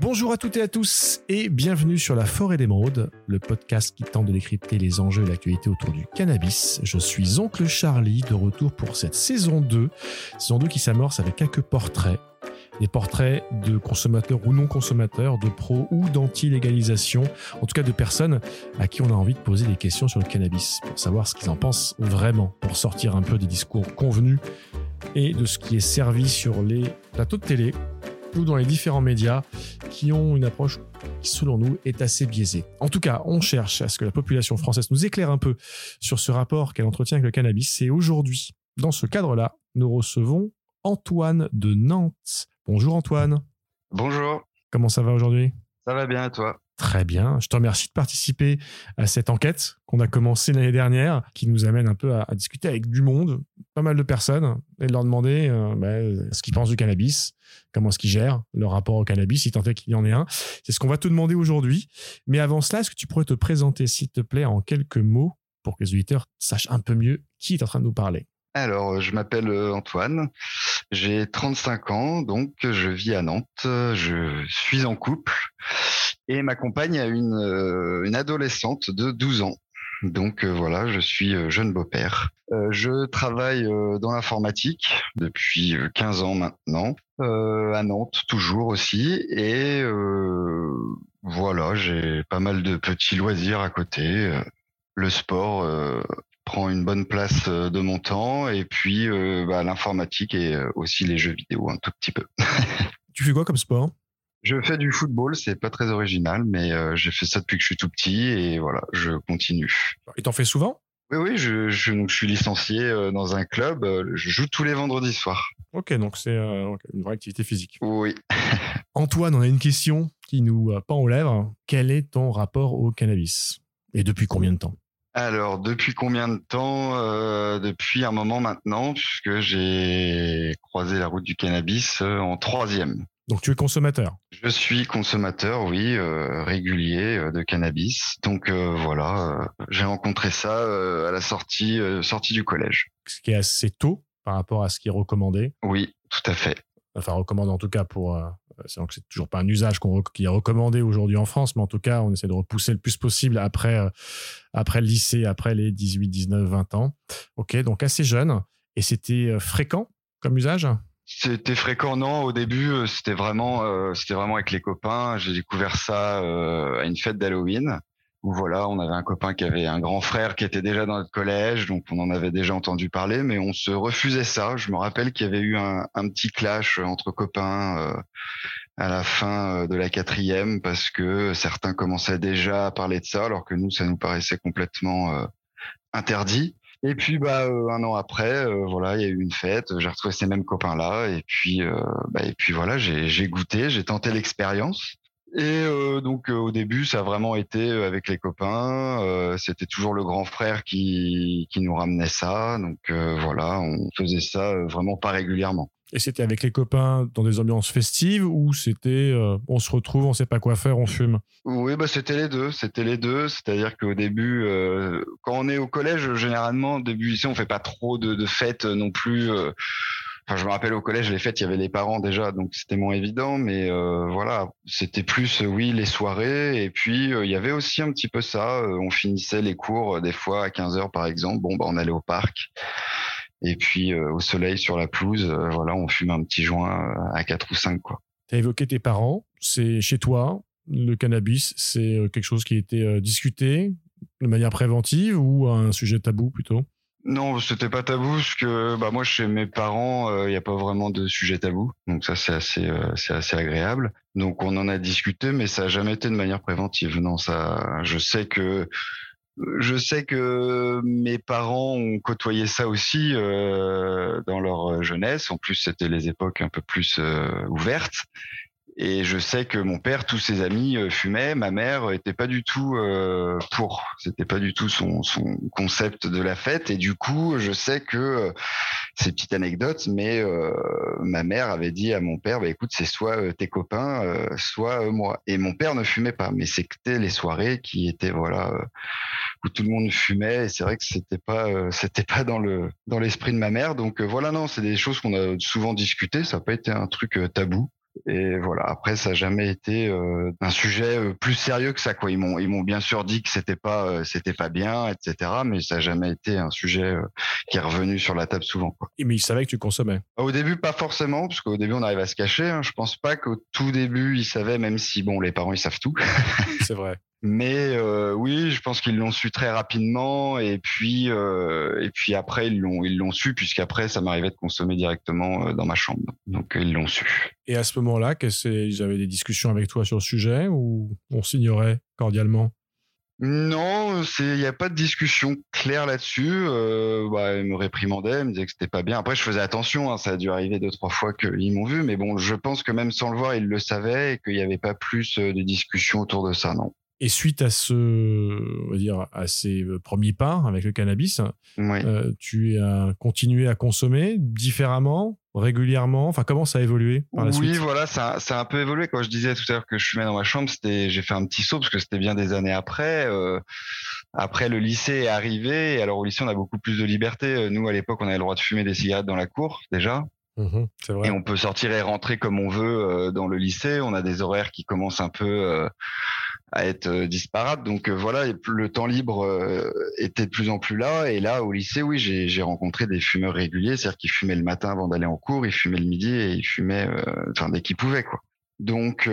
Bonjour à toutes et à tous et bienvenue sur La Forêt d'Émeraude, le podcast qui tente de décrypter les enjeux et l'actualité autour du cannabis. Je suis Oncle Charlie de retour pour cette saison 2, saison 2 qui s'amorce avec quelques portraits. Des portraits de consommateurs ou non consommateurs, de pros ou d'anti-légalisation, en tout cas de personnes à qui on a envie de poser des questions sur le cannabis, pour savoir ce qu'ils en pensent vraiment, pour sortir un peu des discours convenus et de ce qui est servi sur les plateaux de télé ou dans les différents médias qui ont une approche qui, selon nous, est assez biaisée. En tout cas, on cherche à ce que la population française nous éclaire un peu sur ce rapport qu'elle entretient avec le cannabis. Et aujourd'hui, dans ce cadre-là, nous recevons Antoine de Nantes. Bonjour Antoine. Bonjour. Comment ça va aujourd'hui? Ça va bien et toi? Très bien. Je te remercie de participer à cette enquête qu'on a commencée l'année dernière, qui nous amène un peu à, discuter avec du monde, pas mal de personnes, et de leur demander euh, bah, ce qu'ils pensent du cannabis, comment est-ce qu'ils gèrent leur rapport au cannabis, si tant est qu'il y en ait un. C'est ce qu'on va te demander aujourd'hui. Mais avant cela, est-ce que tu pourrais te présenter, s'il te plaît, en quelques mots, pour que les auditeurs sachent un peu mieux qui est en train de nous parler? Alors, euh, je m'appelle euh, Antoine, j'ai 35 ans, donc je vis à Nantes, je suis en couple et ma compagne a une, euh, une adolescente de 12 ans. Donc voilà, je suis jeune beau-père. je travaille dans l'informatique depuis 15 ans maintenant, à Nantes toujours aussi, et voilà, j'ai pas mal de petits loisirs à côté. Le sport prend une bonne place euh, de mon temps et puis euh, bah, l'informatique et euh, aussi les jeux vidéo un tout petit peu. tu fais quoi comme sport? Je fais du football, c'est pas très original, mais j'ai fait ça depuis que je suis tout petit et voilà, je continue. Et t'en fais souvent? Oui, oui, je, je, donc je suis licencié dans un club. Je joue tous les vendredis soirs. Ok, donc c'est une vraie activité physique. Oui. Antoine, on a une question qui nous pend aux lèvres. Quel est ton rapport au cannabis? Et depuis combien de temps? Alors, depuis combien de temps? Euh, Depuis un moment maintenant, puisque j'ai croisé la route du cannabis euh, en troisième. Donc, tu es consommateur Je suis consommateur, oui, euh, régulier de cannabis. Donc voilà, j'ai rencontré ça à la sortie, sortie du collège. Ce qui est assez tôt par rapport à ce qui est recommandé. Oui, tout à fait. Enfin, recommandé en tout cas pour c'est c'est toujours pas un usage qui est recommandé aujourd'hui en France, mais en tout cas, on essaie de repousser le plus possible après, euh, après le lycée, après les 18, 19, 20 ans. Ok, donc assez jeune. Et c'était euh, fréquent comme usage? C'était fréquent, non. Au début, euh, c'était vraiment, c'était vraiment avec les copains. J'ai découvert ça à une fête d'Halloween où voilà, on avait un copain qui avait un grand frère qui était déjà dans notre collège, donc on en avait déjà entendu parler, mais on se refusait ça. Je me rappelle qu'il y avait eu un, petit clash entre copains euh, à la fin euh, de la quatrième parce que certains commençaient déjà à parler de ça, alors que nous, ça nous paraissait complètement euh, interdit. Et puis bah un an après, voilà, il y a eu une fête. J'ai retrouvé ces mêmes copains là, et puis bah, et puis voilà, j'ai goûté, j'ai tenté l'expérience. Et euh, donc euh, au début, ça a vraiment été euh, avec les copains. C'était toujours le grand frère qui, qui nous ramenait ça. Donc voilà, on faisait ça vraiment pas régulièrement. Et c'était avec les copains dans des ambiances festives ou c'était on se retrouve, on sait pas quoi faire, on fume? Oui, bah c'était les deux. C'était les deux. C'est-à-dire qu'au début, quand on est au collège, généralement, début ici, on fait pas trop de, fêtes non plus je me rappelle au collège, les fêtes, il y avait les parents déjà, donc c'était moins évident. Mais euh, voilà, c'était plus, euh, oui, les soirées. Et puis, euh, il y avait aussi un petit peu ça. on finissait les cours des fois à 15 heures, par exemple. Bon, bah, on allait au parc. Et puis, au soleil, sur la pelouse, voilà, on fume un petit joint à 4 ou 5, quoi. Tu as évoqué tes parents. C'est chez toi, le cannabis, c'est quelque chose qui a été discuté de manière préventive ou un sujet tabou plutôt? Non, c'était pas tabou parce que bah moi chez mes parents, il euh, n'y a pas vraiment de sujet tabou, donc ça c'est assez euh, c'est assez agréable. Donc on en a discuté, mais ça a jamais été de manière préventive. Non, ça, je sais que je sais que mes parents ont côtoyé ça aussi euh, dans leur jeunesse. En plus, c'était les époques un peu plus ouvertes. Et je sais que mon père, tous ses amis euh, fumaient. Ma mère était pas du tout euh, pour. C'était pas du tout son, son concept de la fête. Et du coup, je sais que euh, c'est petite anecdote, mais euh, ma mère avait dit à mon père, bah, écoute, c'est soit tes copains, soit moi. Et mon père ne fumait pas, mais c'était les soirées qui étaient voilà où tout le monde fumait. Et c'est vrai que c'était pas c'était pas dans le dans l'esprit de ma mère. Donc voilà, non, c'est des choses qu'on a souvent discutées. Ça n'a pas été un truc tabou. Et voilà. Après, ça n'a jamais été euh, un sujet euh, plus sérieux que ça. Quoi. Ils m'ont, ils m'ont bien sûr dit que c'était pas, euh, c'était pas bien, etc. Mais ça n'a jamais été un sujet qui est revenu sur la table souvent. Quoi. Et mais ils savaient que tu consommais. Au début, pas forcément, parce qu'au début, on arrive à se cacher. Hein. Je pense pas qu'au tout début, ils savaient, même si bon, les parents, ils savent tout. C'est vrai. Mais euh, oui, je pense qu'ils l'ont su très rapidement et puis euh, et puis après ils l'ont ils l'ont su puisqu'après ça m'arrivait de consommer directement euh, dans ma chambre. Donc ils l'ont su. Et à ce moment-là, ils avaient des discussions avec toi sur le sujet ou on s'ignorait cordialement? Non, il n'y a pas de discussion claire là-dessus. Euh, bah, me réprimandait, me disait que c'était pas bien. Après, je faisais attention. Hein, ça a dû arriver deux trois fois qu'ils m'ont vu, mais bon, je pense que même sans le voir, ils le savaient et qu'il n'y avait pas plus de discussions autour de ça, non. Et suite à ce, on va dire, à ces euh, premiers pas avec le cannabis, euh, tu as continué à consommer différemment, régulièrement? Enfin, comment ça a évolué par la suite? Oui, voilà, ça, ça, a un peu évolué. Quand je disais tout à l'heure que je fumais dans ma chambre, c'était, j'ai fait un petit saut parce que c'était bien des années après. Euh, après, le lycée est arrivé. Et alors au lycée, on a beaucoup plus de liberté. Nous, à l'époque, on avait le droit de fumer des cigarettes dans la cour déjà. Mmh vrai. Et on peut sortir et rentrer comme on veut dans le lycée. On a des horaires qui commencent un peu à être euh, disparate. Donc euh, voilà, le temps libre euh, était de plus en plus là. Et là, au lycée, oui, j'ai rencontré des fumeurs réguliers, c'est-à-dire qu'ils fumaient le matin avant d'aller en cours, ils fumaient le midi et ils fumaient, enfin dès qu'ils pouvaient, quoi. Donc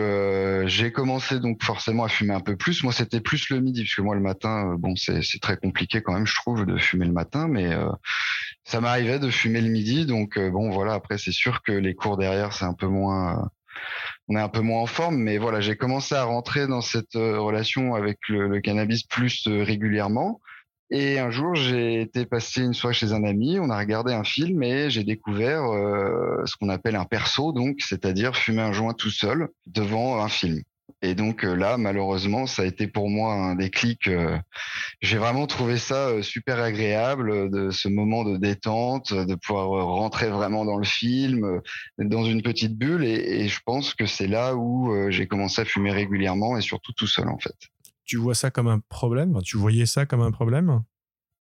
j'ai commencé donc forcément à fumer un peu plus. Moi c'était plus le midi puisque moi le matin bon c'est très compliqué quand même je trouve de fumer le matin mais ça m'arrivait de fumer le midi donc bon voilà après c'est sûr que les cours derrière c'est un peu moins on est un peu moins en forme, mais voilà, j'ai commencé à rentrer dans cette euh, relation avec le, cannabis plus euh, régulièrement. Et un jour, j'ai été passer une soirée chez un ami, on a regardé un film et j'ai découvert euh, ce qu'on appelle un perso, donc c'est-à-dire fumer un joint tout seul devant un film. Et donc euh, là, malheureusement, ça a été pour moi un déclic. Euh, j'ai vraiment trouvé ça euh, super agréable, de ce moment de détente, de pouvoir rentrer vraiment dans le film, dans une petite bulle. Et, je pense que c'est là où j'ai commencé à fumer régulièrement et surtout tout seul en fait. Tu vois ça comme un problème? Tu voyais ça comme un problème?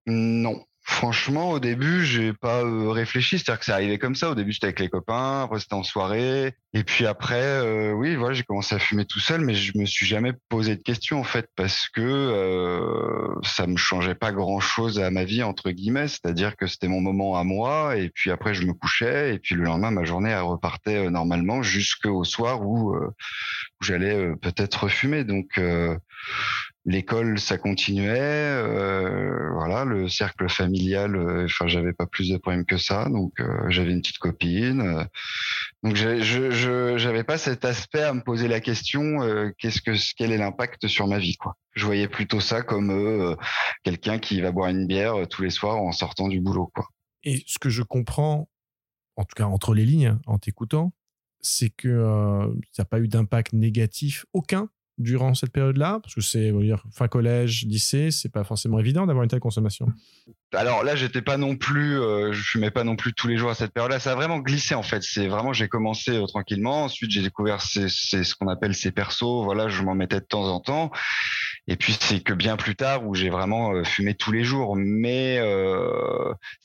Non, Franchement, au début, j'ai pas euh, réfléchi. C'est-à-dire que c'est arrivé comme ça. Au début, c'était avec les copains. Après, c'était en soirée. Et puis après, euh, oui, voilà, j'ai commencé à fumer tout seul, mais je me suis jamais posé de questions en fait, parce que euh, ça me changeait pas grand-chose à ma vie entre guillemets. C'est-à-dire que c'était mon moment à moi. Et puis après, je me couchais. Et puis le lendemain, ma journée elle repartait normalement jusqu'au soir où, j'allais peut-être refumer. Donc l'école ça continuait euh, voilà le cercle familial euh, enfin j'avais pas plus de problèmes que ça donc euh, j'avais une petite copine donc je j'avais pas cet aspect à me poser la question qu'est-ce que quel est l'impact sur ma vie quoi. Je voyais plutôt ça comme quelqu'un qui va boire une bière tous les soirs en sortant du boulot quoi. Et ce que je comprends en tout cas entre les lignes en t'écoutant c'est que ça n'a pas eu d'impact négatif aucun durant cette période-là? Parce que c'est fin collège, lycée, c'est pas forcément évident d'avoir une telle consommation. Alors là, j'étais pas non plus, euh, je fumais pas non plus tous les jours à cette période-là. Ça a vraiment glissé en fait. C'est vraiment, j'ai commencé euh, tranquillement. Ensuite, j'ai découvert c'est ce qu'on appelle ces persos. Voilà, je m'en mettais de temps en temps. Et puis c'est que bien plus tard où j'ai vraiment euh, fumé tous les jours. Mais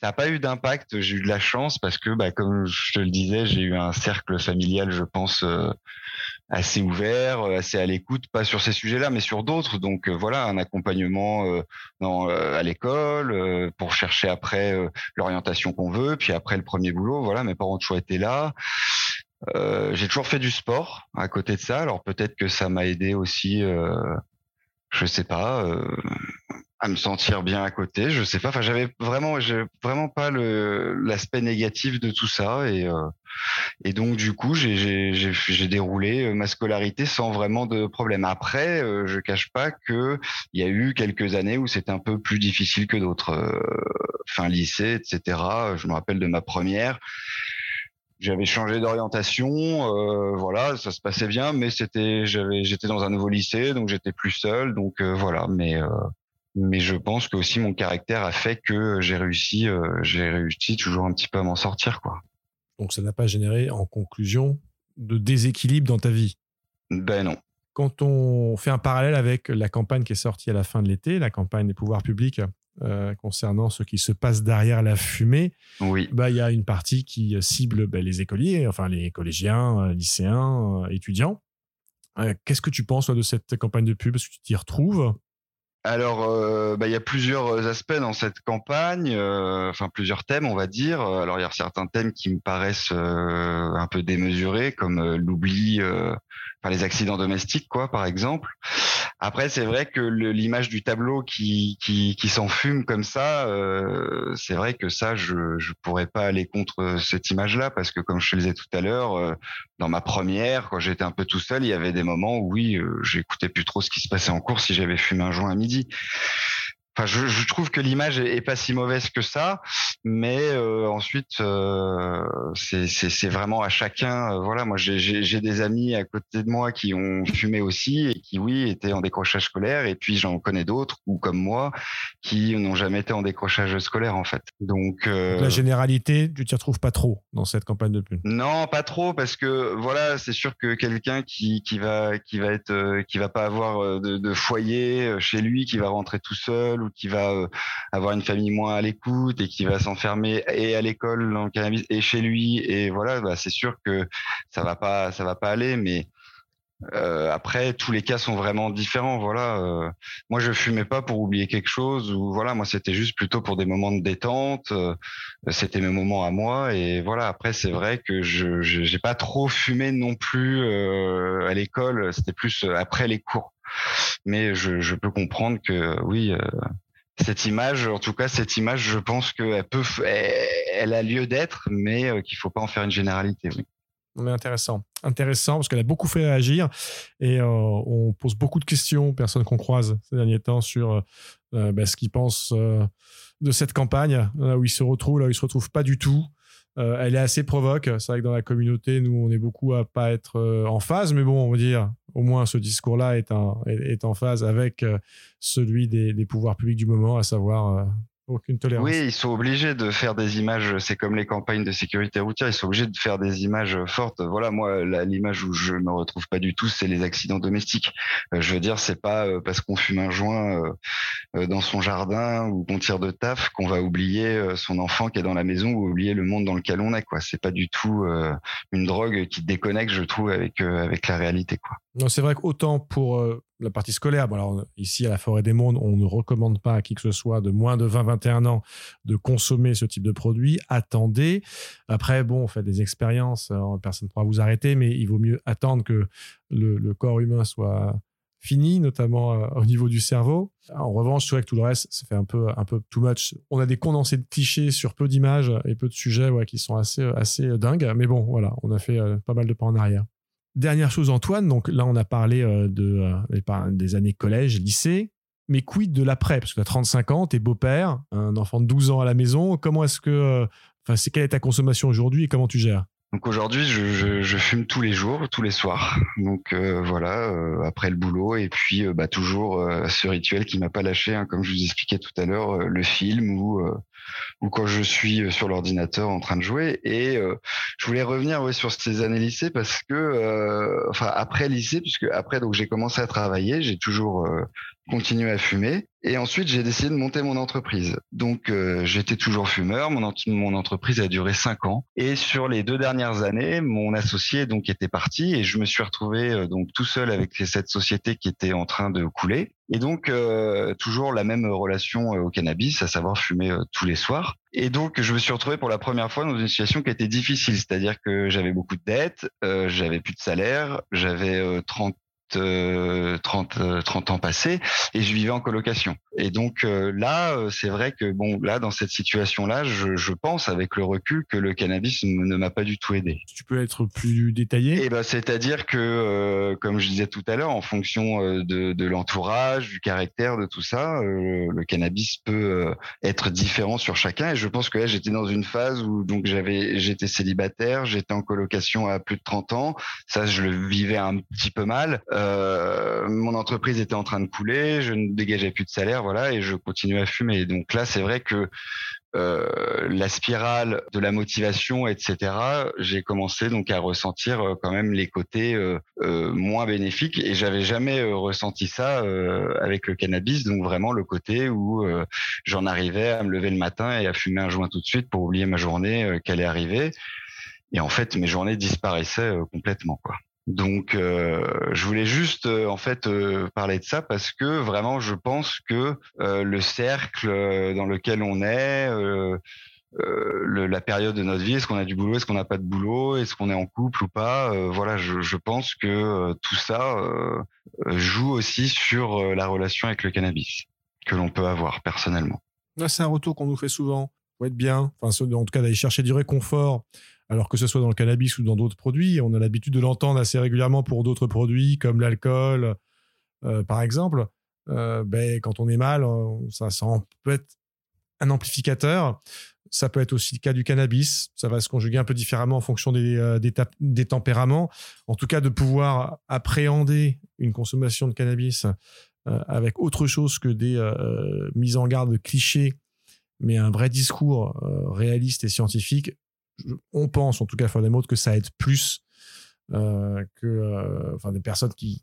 ça n'a pas eu d'impact. J'ai eu de la chance parce que, bah, comme je te le disais, j'ai eu un cercle familial, je pense assez ouvert, euh, assez à l'écoute, pas sur ces sujets-là, mais sur d'autres. Donc euh, voilà, un accompagnement euh, dans, à l'école pour chercher après l'orientation qu'on veut, puis après le premier boulot. Voilà, mes parents ont toujours été là. j'ai toujours fait du sport à côté de ça. Alors peut-être que ça m'a aidé aussi. je sais pas à me sentir bien à côté. Je sais pas. Enfin, j'avais vraiment, vraiment pas le l'aspect négatif de tout ça et euh, et donc du coup, j'ai déroulé euh, ma scolarité sans vraiment de problème. Après, euh, je cache pas que il y a eu quelques années où c'était un peu plus difficile que d'autres. Euh, fin lycée, etc. Je me rappelle de ma première j'avais changé d'orientation, euh, voilà, ça se passait bien, mais c'était, j'avais, j'étais dans un nouveau lycée, donc j'étais plus seul, donc voilà. Mais mais je pense que aussi mon caractère a fait que j'ai réussi, euh, j'ai réussi toujours un petit peu à m'en sortir, quoi. Donc ça n'a pas généré, en conclusion, de déséquilibre dans ta vie? Ben non. Quand on fait un parallèle avec la campagne qui est sortie à la fin de l'été, la campagne des pouvoirs publics concernant ce qui se passe derrière la fumée. Oui. Bah, il y a une partie qui cible bah, les écoliers, enfin les collégiens, lycéens, étudiants. Qu'est-ce que tu penses de cette campagne de pub? Est-ce que tu t'y retrouves? Alors, euh, bah, il y a plusieurs aspects dans cette campagne, euh, enfin plusieurs thèmes, on va dire. Alors, il y a certains thèmes qui me paraissent euh, un peu démesurés, comme l'oubli, enfin les accidents domestiques, quoi, par exemple. Après, c'est vrai que l'image du tableau qui, qui, qui s'enfume comme ça, euh, c'est vrai que ça, je ne pourrais pas aller contre cette image-là parce que, comme je te le disais tout à l'heure, euh, dans ma première, quand j'étais un peu tout seul, il y avait des moments où, oui, euh, j'écoutais plus trop ce qui se passait en cours si j'avais fumé un joint à midi. Enfin, je, je, trouve que l'image est, pas si mauvaise que ça, mais euh, ensuite euh, c'est vraiment à chacun. Euh, voilà, moi j'ai des amis à côté de moi qui ont fumé aussi et qui oui étaient en décrochage scolaire, et puis j'en connais d'autres ou comme moi qui n'ont jamais été en décrochage scolaire en fait. Donc la généralité, tu t'y retrouves pas trop dans cette campagne de pub Non, pas trop parce que voilà, c'est sûr que quelqu'un qui qui va qui va être qui va pas avoir de, de foyer chez lui, qui va rentrer tout seul ou qui va euh, avoir une famille moins à l'écoute et qui va s'enfermer et à l'école dans le cannabis et chez lui et voilà bah, c'est sûr que ça va pas ça va pas aller mais euh, après, tous les cas sont vraiment différents. Voilà, euh, moi je fumais pas pour oublier quelque chose ou voilà, moi c'était juste plutôt pour des moments de détente. c'était mes moments à moi et voilà. Après, c'est vrai que je j'ai pas trop fumé non plus à l'école. C'était plus après les cours mais je, peux comprendre que oui, euh, cette image, en tout cas cette image, je pense qu'elle peut, elle, a lieu d'être, mais euh, qu'il faut pas en faire une généralité. Oui. Mais intéressant, intéressant parce qu'elle a beaucoup fait réagir et euh, on pose beaucoup de questions aux personnes qu'on croise ces derniers temps sur bah, ce qu'ils pensent de cette campagne, là où ils se retrouvent, là où ils se retrouvent pas du tout. Elle est assez provoque. C'est vrai que dans la communauté, nous, on est beaucoup à pas être en phase, mais bon, on va dire, au moins ce discours-là est, en phase avec euh, celui des, pouvoirs publics du moment, à savoir euh, Oui, ils sont obligés de faire des images. C'est comme les campagnes de sécurité routière. Ils sont obligés de faire des images fortes. Voilà, moi, l'image où je me retrouve pas du tout, c'est les accidents domestiques. Euh, je veux dire, c'est pas euh, parce qu'on fume un joint euh, dans son jardin ou qu'on tire de taf qu'on va oublier son enfant qui est dans la maison ou oublier le monde dans lequel on est. Quoi, c'est pas du tout une drogue qui déconnecte, je trouve, avec avec la réalité. Non, c'est vrai qu'autant pour la partie scolaire, bon alors ici à la Forêt des Mondes, on ne recommande pas à qui que ce soit de moins de 20-21 ans de consommer ce type de produit. Attendez. Après, bon, on fait des expériences, personne ne pourra vous arrêter, mais il vaut mieux attendre que le, corps humain soit fini, notamment euh, au niveau du cerveau. En revanche, c'est vrai que tout le reste, ça fait un peu, un peu too much. On a des condensés de clichés sur peu d'images et peu de sujets qui sont assez, assez dingues. Mais bon, voilà, on a fait euh, pas mal de pas en arrière. Dernière chose, Antoine, donc là, on a parlé euh, euh, des années collège, lycée, mais quid de l'après? Parce que tu as 35 ans, tu es beau-père, un enfant de 12 ans à la maison. Comment est-ce que. Euh, c'est quelle est ta consommation aujourd'hui et comment tu gères? Donc aujourd'hui, je, je, fume tous les jours, tous les soirs. Donc voilà, après le boulot et puis bah, toujours ce rituel qui m'a pas lâché, hein, comme je vous expliquais tout à l'heure, le film ou ou quand je suis euh, sur l'ordinateur en train de jouer. Et euh, je voulais revenir ouais, sur ces années lycée parce que, euh, enfin après lycée, puisque après donc j'ai commencé à travailler, j'ai toujours continué à fumer. Et ensuite, j'ai décidé de monter mon entreprise. Donc, j'étais toujours fumeur. Mon, mon entreprise a duré cinq ans. Et sur les deux dernières années, mon associé donc était parti et je me suis retrouvé donc tout seul avec cette société qui était en train de couler. Et donc, euh, toujours la même relation euh, au cannabis, à savoir fumer euh, tous les soirs. Et donc, je me suis retrouvé pour la première fois dans une situation qui était difficile, c'est-à-dire que j'avais beaucoup de dettes, j'avais plus de salaire, j'avais 30 30, euh, 30 euh, ans passés et je vivais en colocation. Et donc euh, là, c'est vrai que bon, là dans cette situation-là, je, je, pense avec le recul que le cannabis ne m'a pas du tout aidé. Tu peux être plus détaillé? Eh ben, c'est-à-dire que, comme je disais tout à l'heure, en fonction de, de l'entourage, du caractère, de tout ça, le cannabis peut être différent sur chacun. Et je pense que là, j'étais dans une phase où donc j'avais, j'étais célibataire, j'étais en colocation à plus de 30 ans. Ça, je le vivais un petit peu mal. Euh, mon entreprise était en train de couler, je ne dégageais plus de salaire, voilà, et je continuais à fumer. Donc là, c'est vrai que euh, la spirale de la motivation, etc., j'ai commencé donc à ressentir euh, quand même les côtés euh, moins bénéfiques et j'avais jamais ressenti ça avec le cannabis, donc vraiment le côté où j'en arrivais à me lever le matin et à fumer un joint tout de suite pour oublier ma journée qu'elle est arrivée. Et en fait, mes journées disparaissaient complètement, quoi. Donc, euh, je voulais juste euh, en fait euh, parler de ça parce que vraiment, je pense que le cercle dans lequel on est, la période de notre vie, est-ce qu'on a du boulot, est-ce qu'on n'a pas de boulot, est-ce qu'on est en couple ou pas, voilà, je, pense que tout ça joue aussi sur la relation avec le cannabis que l'on peut avoir personnellement. C'est un retour qu'on nous fait souvent. Faut être bien, enfin, en tout cas d'aller chercher du réconfort alors que ce soit dans le cannabis ou dans d'autres produits. On a l'habitude de l'entendre assez régulièrement pour d'autres produits comme l'alcool, euh, par exemple. Euh, ben, quand on est mal, ça, peut être un amplificateur. Ça peut être aussi le cas du cannabis. Ça va se conjuguer un peu différemment en fonction des, euh, des, tempéraments. En tout cas, de pouvoir appréhender une consommation de cannabis avec autre chose que des mises en garde clichés, mais un vrai discours réaliste et scientifique, on pense, en tout cas, faire des mots, que ça aide plus euh, que euh, enfin des personnes qui,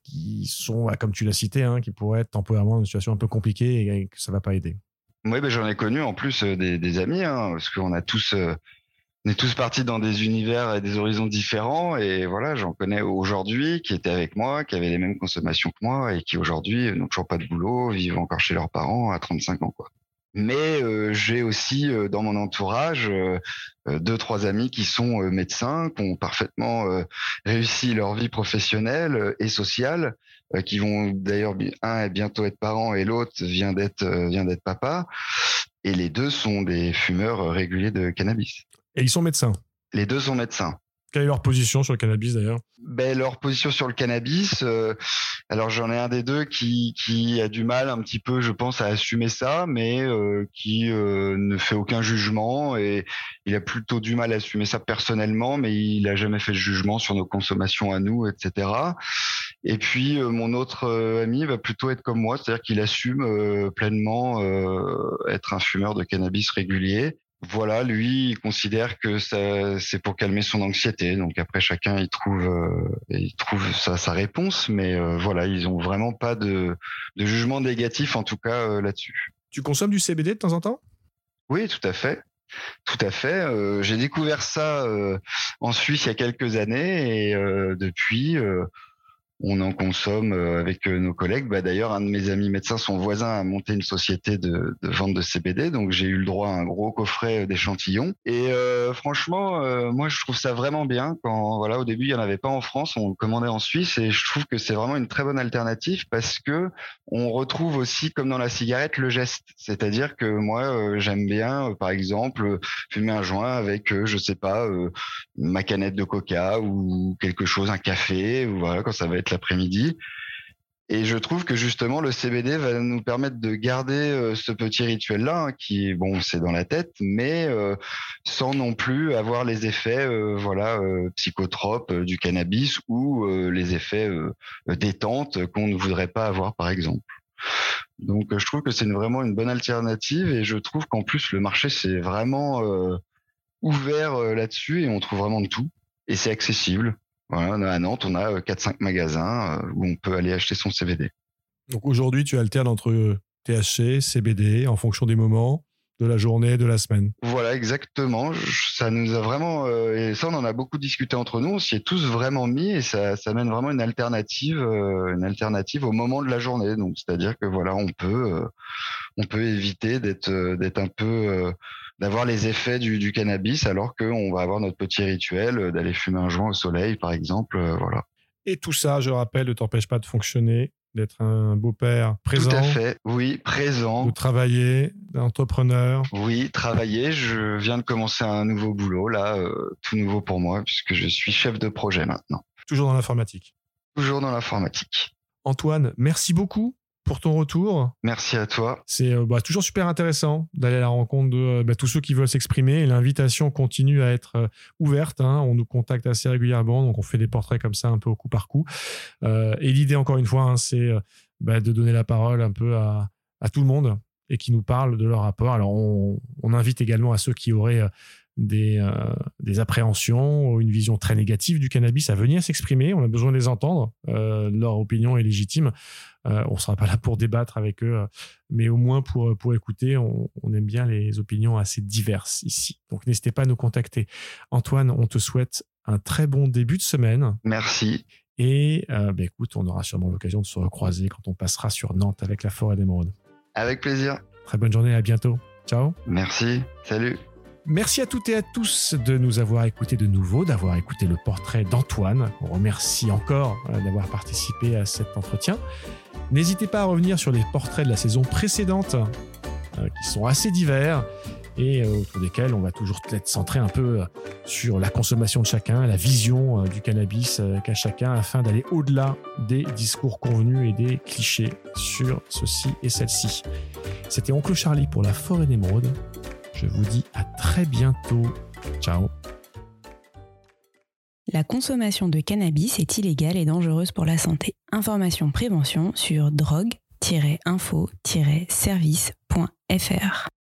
sont, bah, comme tu l'as cité, hein, qui pourraient être temporairement dans une situation un peu compliquée et, que ça va pas aider. Oui, ben, j'en ai connu en plus euh, des, amis, hein, parce qu'on a tous, est tous partis dans des univers et des horizons différents. Et voilà, j'en connais aujourd'hui qui étaient avec moi, qui avaient les mêmes consommations que moi et qui aujourd'hui n'ont toujours pas de boulot, vivent encore chez leurs parents à 35 ans. Quoi mais euh, j'ai aussi euh, dans mon entourage euh, deux trois amis qui sont médecins, qui ont parfaitement réussi leur vie professionnelle et sociale, qui vont d'ailleurs un est bientôt être parent et l'autre vient d'être vient d'être papa, et les deux sont des fumeurs réguliers de cannabis. Et ils sont médecins? Les deux sont médecins. Quelle est leur position sur le cannabis d'ailleurs? Ben, Leur position sur le cannabis, euh, alors j'en ai un des deux qui, qui a du mal un petit peu, je pense, à assumer ça, mais euh, qui euh, ne fait aucun jugement et il a plutôt du mal à assumer ça personnellement, mais il n'a jamais fait de jugement sur nos consommations à nous, etc. Et puis mon autre ami va plutôt être comme moi, c'est-à-dire qu'il assume pleinement être un fumeur de cannabis régulier voilà, lui, il considère que c'est pour calmer son anxiété. Donc après, chacun il trouve, euh, il trouve sa, réponse, mais euh, voilà, ils ont vraiment pas de, jugement négatif en tout cas euh, là-dessus. Tu consommes du CBD de temps en temps? Oui, tout à fait. Tout à fait. J'ai découvert ça en Suisse il y a quelques années et depuis, on en consomme euh, avec euh, nos collègues. Bah, D'ailleurs, un de mes amis médecins, son voisin, a monté une société de, de vente de CBD, donc j'ai eu le droit à un gros coffret euh, d'échantillons. Et euh, franchement, moi, je trouve ça vraiment bien. Quand voilà, au début, il y en avait pas en France, on le commandait en Suisse, et je trouve que c'est vraiment une très bonne alternative parce que on retrouve aussi, comme dans la cigarette, le geste. C'est-à-dire que moi, j'aime bien, par exemple, fumer un joint avec, je sais pas, ma canette de Coca ou quelque chose, un café, ou voilà, quand ça va être l'après-midi. Et je trouve que justement le CBD va nous permettre de garder euh, ce petit rituel-là, hein, qui bon, c'est dans la tête, mais euh, sans non plus avoir les effets, euh, voilà, psychotropes du cannabis ou les effets détente qu'on ne voudrait pas avoir, par exemple. Donc, je trouve que c'est vraiment une bonne alternative, et je trouve qu'en plus le marché c'est vraiment ouvert là-dessus, et on trouve vraiment de tout, et c'est accessible. Voilà, à Nantes, on a 4-5 euh, magasins euh, où on peut aller acheter son CBD. Donc aujourd'hui, tu alternes entre THC, CBD en fonction des moments de la journée, de la semaine. Voilà, exactement. Ça nous a vraiment, euh, et ça on en a beaucoup discuté entre nous, on s'y est tous vraiment mis et ça, ça mène vraiment une alternative, une alternative au moment de la journée. Donc c'est-à-dire que voilà, on peut, on peut éviter d'être, d'être un peu d'avoir les effets du, du cannabis alors qu'on va avoir notre petit rituel euh, d'aller fumer un joint au soleil, par exemple. Euh, voilà. Et tout ça, je rappelle, ne t'empêche pas de fonctionner, d'être un beau-père présent. Tout à fait, oui, présent. De travailler, d'entrepreneur. Oui, travailler. Je viens de commencer un nouveau boulot, là, euh, tout nouveau pour moi, puisque je suis chef de projet maintenant. Toujours dans l'informatique. Toujours dans l'informatique. Antoine, merci beaucoup pour ton retour. Merci à toi. C'est euh, bah, toujours super intéressant d'aller à la rencontre de euh, bah, tous ceux qui veulent s'exprimer. L'invitation continue à être euh, ouverte. Hein. On nous contacte assez régulièrement, donc on fait des portraits comme ça un peu au coup par coup. et l'idée, encore une fois, hein, c'est bah, de donner la parole un peu à, tout le monde et qui nous parlent de leur rapport. Alors, on, invite également à ceux qui auraient des, euh, des, appréhensions ou une vision très négative du cannabis à venir s'exprimer. On a besoin de les entendre. Euh, leur opinion est légitime. on ne sera pas là pour débattre avec eux, mais au moins pour, pour écouter. On, aime bien les opinions assez diverses ici. Donc n'hésitez pas à nous contacter. Antoine, on te souhaite un très bon début de semaine. Merci. Et bah, écoute, on aura sûrement l'occasion de se recroiser quand on passera sur Nantes avec la forêt d'émeraude. Avec plaisir. Très bonne journée, à bientôt. Ciao. Merci, salut. Merci à toutes et à tous de nous avoir écoutés de nouveau, d'avoir écouté le portrait d'Antoine. On remercie encore euh, d'avoir participé à cet entretien. N'hésitez pas à revenir sur les portraits de la saison précédente, euh, qui sont assez divers et euh, autour desquels on va toujours être centré un peu sur la consommation de chacun, la vision du cannabis qu'a chacun afin d'aller au-delà des discours convenus et des clichés sur ceci et celle-ci. C'était Oncle Charlie pour la forêt d'émeraude. Je vous dis à très bientôt. Ciao. La consommation de cannabis est illégale et dangereuse pour la santé. Information prévention sur drogue-info-service.fr.